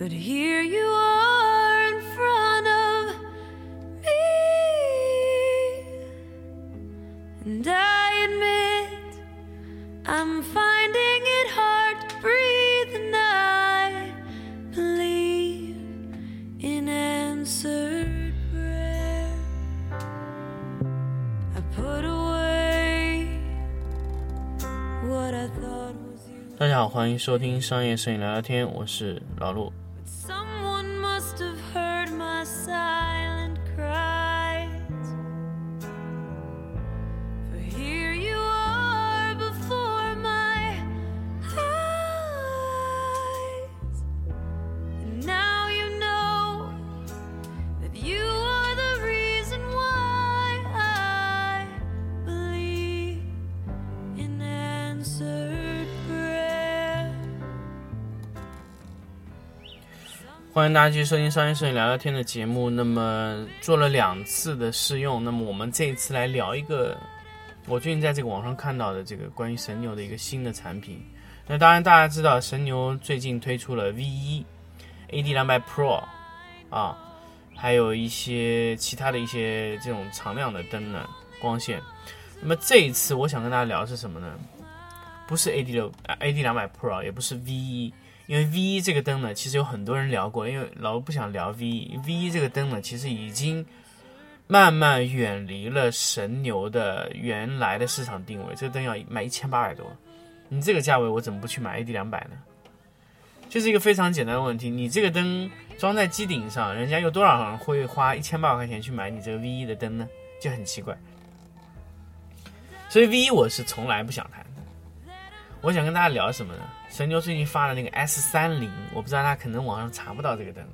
But here you are in front of me, and I admit I'm finding it hard to breathe, and I believe in answered prayer. I put away what I thought was you. 大家好，欢迎收听商业摄影聊聊天，我是老陆。欢迎大家继续收听商业摄影聊聊天的节目。那么做了两次的试用，那么我们这一次来聊一个我最近在这个网上看到的这个关于神牛的一个新的产品。那当然大家知道神牛最近推出了 V 一 AD 两百 Pro 啊，还有一些其他的一些这种常亮的灯呢光线。那么这一次我想跟大家聊的是什么呢？不是 AD 六 AD 两百 Pro，也不是 V 一。因为 V 一这个灯呢，其实有很多人聊过，因为老吴不想聊 V 一。V 一这个灯呢，其实已经慢慢远离了神牛的原来的市场定位。这个灯要卖一千八百多，你这个价位我怎么不去买 AD 两百呢？就是一个非常简单的问题。你这个灯装在机顶上，人家有多少人会花一千八百块钱去买你这个 V 一的灯呢？就很奇怪。所以 V 一我是从来不想谈。我想跟大家聊什么呢？神牛最近发的那个 S 三零，我不知道他可能网上查不到这个灯，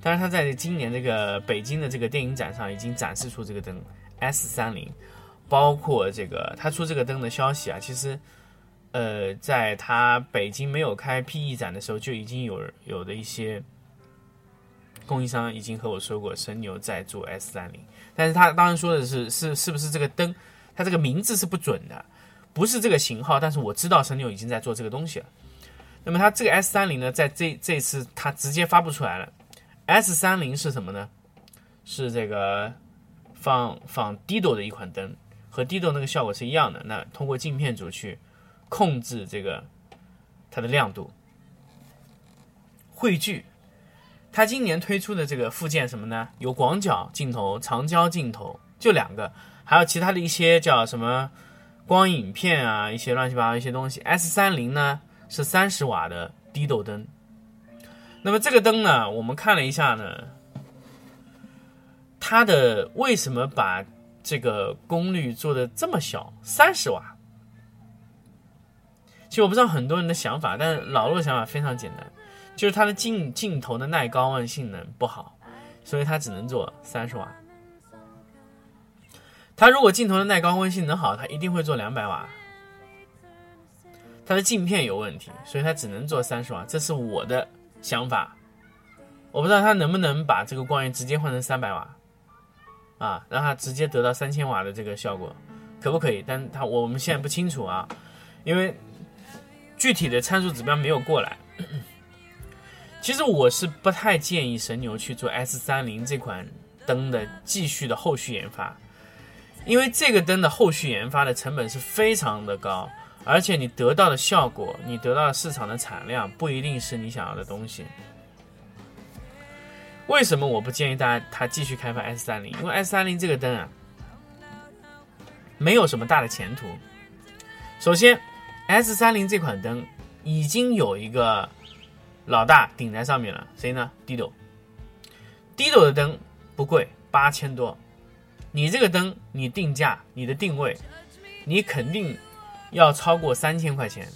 但是他在今年这个北京的这个电影展上已经展示出这个灯 S 三零，包括这个他出这个灯的消息啊，其实，呃，在他北京没有开 PE 展的时候，就已经有有的一些供应商已经和我说过，神牛在做 S 三零，但是他当然说的是是是不是这个灯，它这个名字是不准的。不是这个型号，但是我知道神牛已经在做这个东西了。那么它这个 S 三零呢，在这这次它直接发布出来了。S 三零是什么呢？是这个放放 Dido 的一款灯，和 Dido 那个效果是一样的。那通过镜片组去控制这个它的亮度、汇聚。它今年推出的这个附件什么呢？有广角镜头、长焦镜头，就两个，还有其他的一些叫什么？光影片啊，一些乱七八糟一些东西。S 三零呢是三十瓦的低斗灯。那么这个灯呢，我们看了一下呢，它的为什么把这个功率做的这么小，三十瓦？其实我不知道很多人的想法，但是老陆的想法非常简单，就是它的镜镜头的耐高温性能不好，所以它只能做三十瓦。它如果镜头的耐高温性能好，它一定会做两百瓦。它的镜片有问题，所以它只能做三十瓦。这是我的想法，我不知道它能不能把这个光源直接换成三百瓦，啊，让它直接得到三千瓦的这个效果，可不可以？但它我们现在不清楚啊，因为具体的参数指标没有过来。其实我是不太建议神牛去做 S 三零这款灯的继续的后续研发。因为这个灯的后续研发的成本是非常的高，而且你得到的效果，你得到的市场的产量不一定是你想要的东西。为什么我不建议大家他继续开发 S 三零？因为 S 三零这个灯啊，没有什么大的前途。首先，S 三零这款灯已经有一个老大顶在上面了，谁呢？Dido，Dido 的灯不贵，八千多。你这个灯，你定价、你的定位，你肯定要超过三千块钱。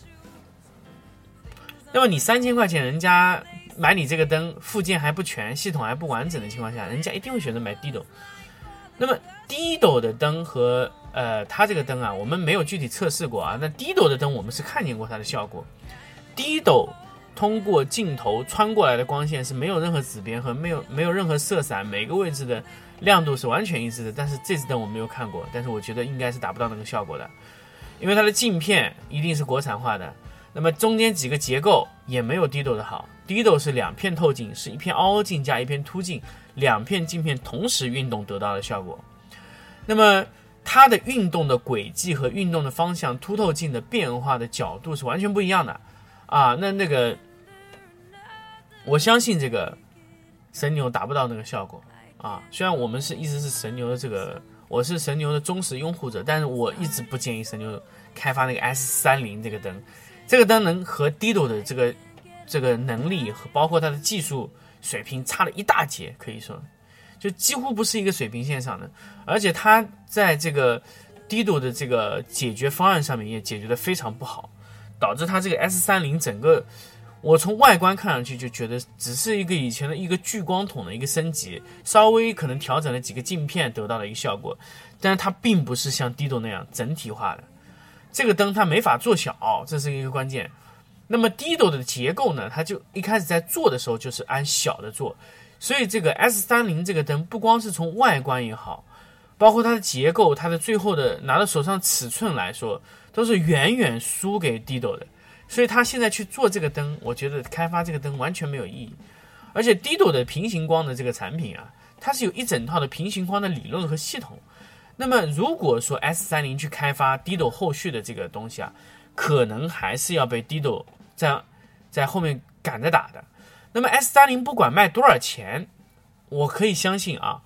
那么你三千块钱，人家买你这个灯，附件还不全，系统还不完整的情况下，人家一定会选择买低斗。那么低斗的灯和呃它这个灯啊，我们没有具体测试过啊。那低斗的灯我们是看见过它的效果。低斗通过镜头穿过来的光线是没有任何紫边和没有没有任何色散，每个位置的亮度是完全一致的。但是这次灯我没有看过，但是我觉得应该是达不到那个效果的，因为它的镜片一定是国产化的。那么中间几个结构也没有 Dido 的好，Dido 是两片透镜，是一片凹镜加一片凸镜，两片镜片同时运动得到的效果。那么它的运动的轨迹和运动的方向，凸透镜的变化的角度是完全不一样的啊。那那个，我相信这个神牛达不到那个效果啊。虽然我们是一直是神牛的这个，我是神牛的忠实拥护者，但是我一直不建议神牛开发那个 S 三零这个灯。这个灯能和 Dido 的这个这个能力和包括它的技术水平差了一大截，可以说，就几乎不是一个水平线上的。而且它在这个 Dido 的这个解决方案上面也解决的非常不好，导致它这个 S 三零整个，我从外观看上去就觉得只是一个以前的一个聚光筒的一个升级，稍微可能调整了几个镜片得到了一个效果，但是它并不是像 Dido 那样整体化的。这个灯它没法做小，这是一个关键。那么 Dido 的结构呢？它就一开始在做的时候就是按小的做，所以这个 S 三零这个灯不光是从外观也好，包括它的结构，它的最后的拿到手上尺寸来说，都是远远输给 Dido 的。所以他现在去做这个灯，我觉得开发这个灯完全没有意义。而且 Dido 的平行光的这个产品啊，它是有一整套的平行光的理论和系统。那么，如果说 S 三零去开发 Dido 后续的这个东西啊，可能还是要被 Dido 在在后面赶着打的。那么 S 三零不管卖多少钱，我可以相信啊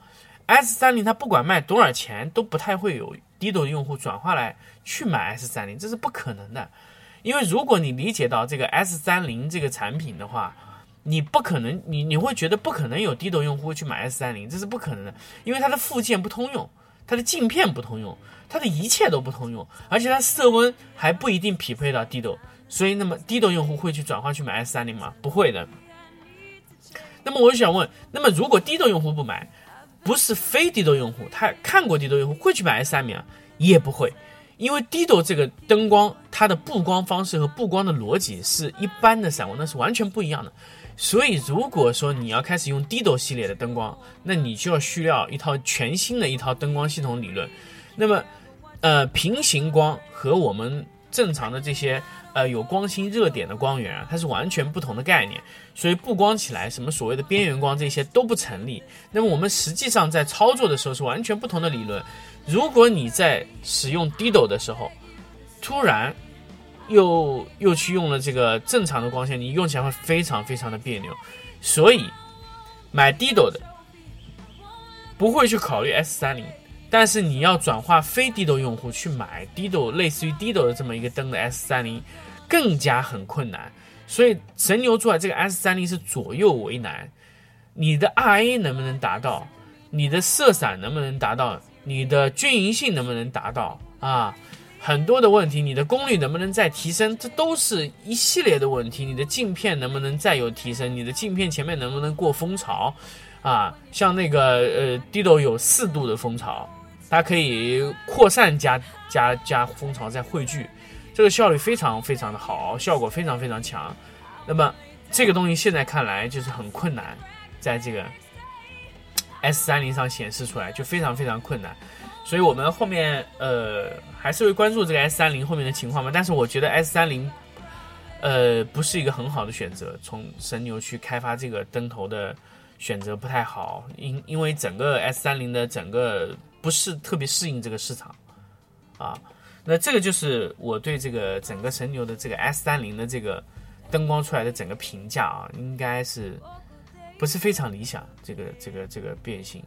，S 三零它不管卖多少钱，都不太会有 Dido 的用户转化来去买 S 三零，这是不可能的。因为如果你理解到这个 S 三零这个产品的话，你不可能，你你会觉得不可能有 Dido 用户去买 S 三零，这是不可能的，因为它的附件不通用。它的镜片不通用，它的一切都不通用，而且它色温还不一定匹配到 d 六所以那么 Dido 用户会去转换去买 S 三零吗？不会的。那么我就想问，那么如果 Dido 用户不买，不是非 Dido 用户，他看过 Dido 用户会去买 S 三零啊？也不会，因为 Dido 这个灯光它的布光方式和布光的逻辑是一般的闪光灯是完全不一样的。所以，如果说你要开始用 Dido 系列的灯光，那你就要需要一套全新的一套灯光系统理论。那么，呃，平行光和我们正常的这些呃有光芯热点的光源啊，它是完全不同的概念。所以布光起来，什么所谓的边缘光这些都不成立。那么我们实际上在操作的时候是完全不同的理论。如果你在使用 Dido 的时候，突然。又又去用了这个正常的光线，你用起来会非常非常的别扭，所以买 Dido 的不会去考虑 S 三零，但是你要转化非 Dido 用户去买 Dido 类似于 Dido 的这么一个灯的 S 三零，更加很困难。所以神牛做的这个 S 三零是左右为难，你的 RA 能不能达到？你的色散能不能达到？你的均匀性能不能达到？啊？很多的问题，你的功率能不能再提升？这都是一系列的问题。你的镜片能不能再有提升？你的镜片前面能不能过蜂巢？啊，像那个呃，Dido 有四度的蜂巢，它可以扩散加加加蜂巢再汇聚，这个效率非常非常的好，效果非常非常强。那么这个东西现在看来就是很困难，在这个 S 三零上显示出来就非常非常困难。所以我们后面呃还是会关注这个 S 三零后面的情况嘛，但是我觉得 S 三零呃不是一个很好的选择，从神牛去开发这个灯头的选择不太好，因因为整个 S 三零的整个不是特别适应这个市场啊，那这个就是我对这个整个神牛的这个 S 三零的这个灯光出来的整个评价啊，应该是不是非常理想，这个这个这个变形。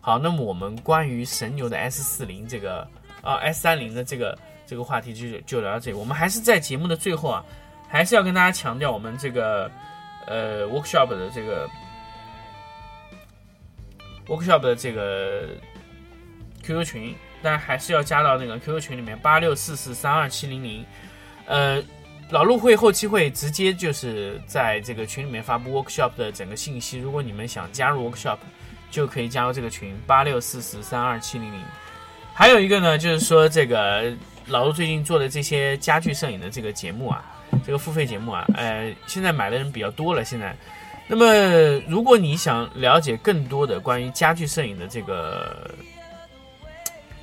好，那么我们关于神牛的 S 四零这个啊 S 三零的这个这个话题就就聊到这里。我们还是在节目的最后啊，还是要跟大家强调我们这个呃 workshop 的这个 workshop 的这个 QQ 群，但还是要加到那个 QQ 群里面八六四四三二七零零。呃，老陆会后期会直接就是在这个群里面发布 workshop 的整个信息。如果你们想加入 workshop。就可以加入这个群八六四四三二七零零。还有一个呢，就是说这个老陆最近做的这些家具摄影的这个节目啊，这个付费节目啊，呃，现在买的人比较多了。现在那么，如果你想了解更多的关于家具摄影的这个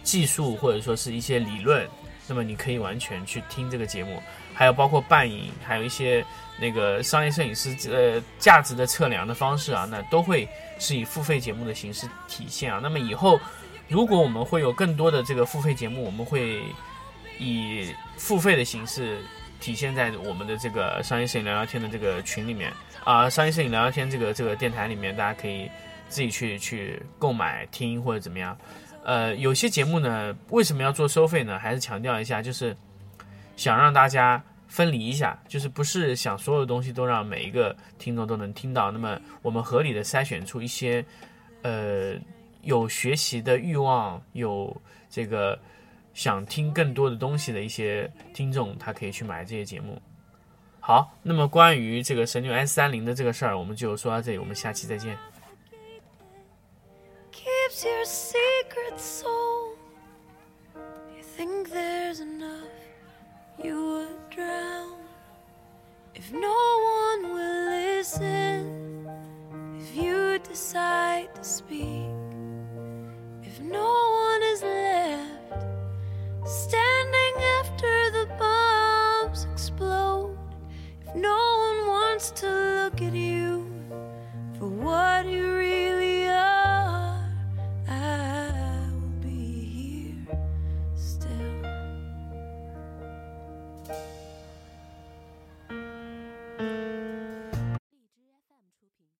技术，或者说是一些理论，那么你可以完全去听这个节目。还有包括伴影，还有一些那个商业摄影师呃价值的测量的方式啊，那都会是以付费节目的形式体现啊。那么以后，如果我们会有更多的这个付费节目，我们会以付费的形式体现在我们的这个商业摄影聊聊天的这个群里面。啊，商业摄影聊聊天这个这个电台里面，大家可以自己去去购买听或者怎么样。呃，有些节目呢，为什么要做收费呢？还是强调一下，就是想让大家分离一下，就是不是想所有东西都让每一个听众都能听到。那么我们合理的筛选出一些，呃，有学习的欲望，有这个想听更多的东西的一些听众，他可以去买这些节目。好，那么关于这个神牛 S 三零的这个事儿，我们就说到这里，我们下期再见。keeps your secret soul. You think there's enough, you would drown. If no one will listen, if you decide to speak, if no one is left, stand.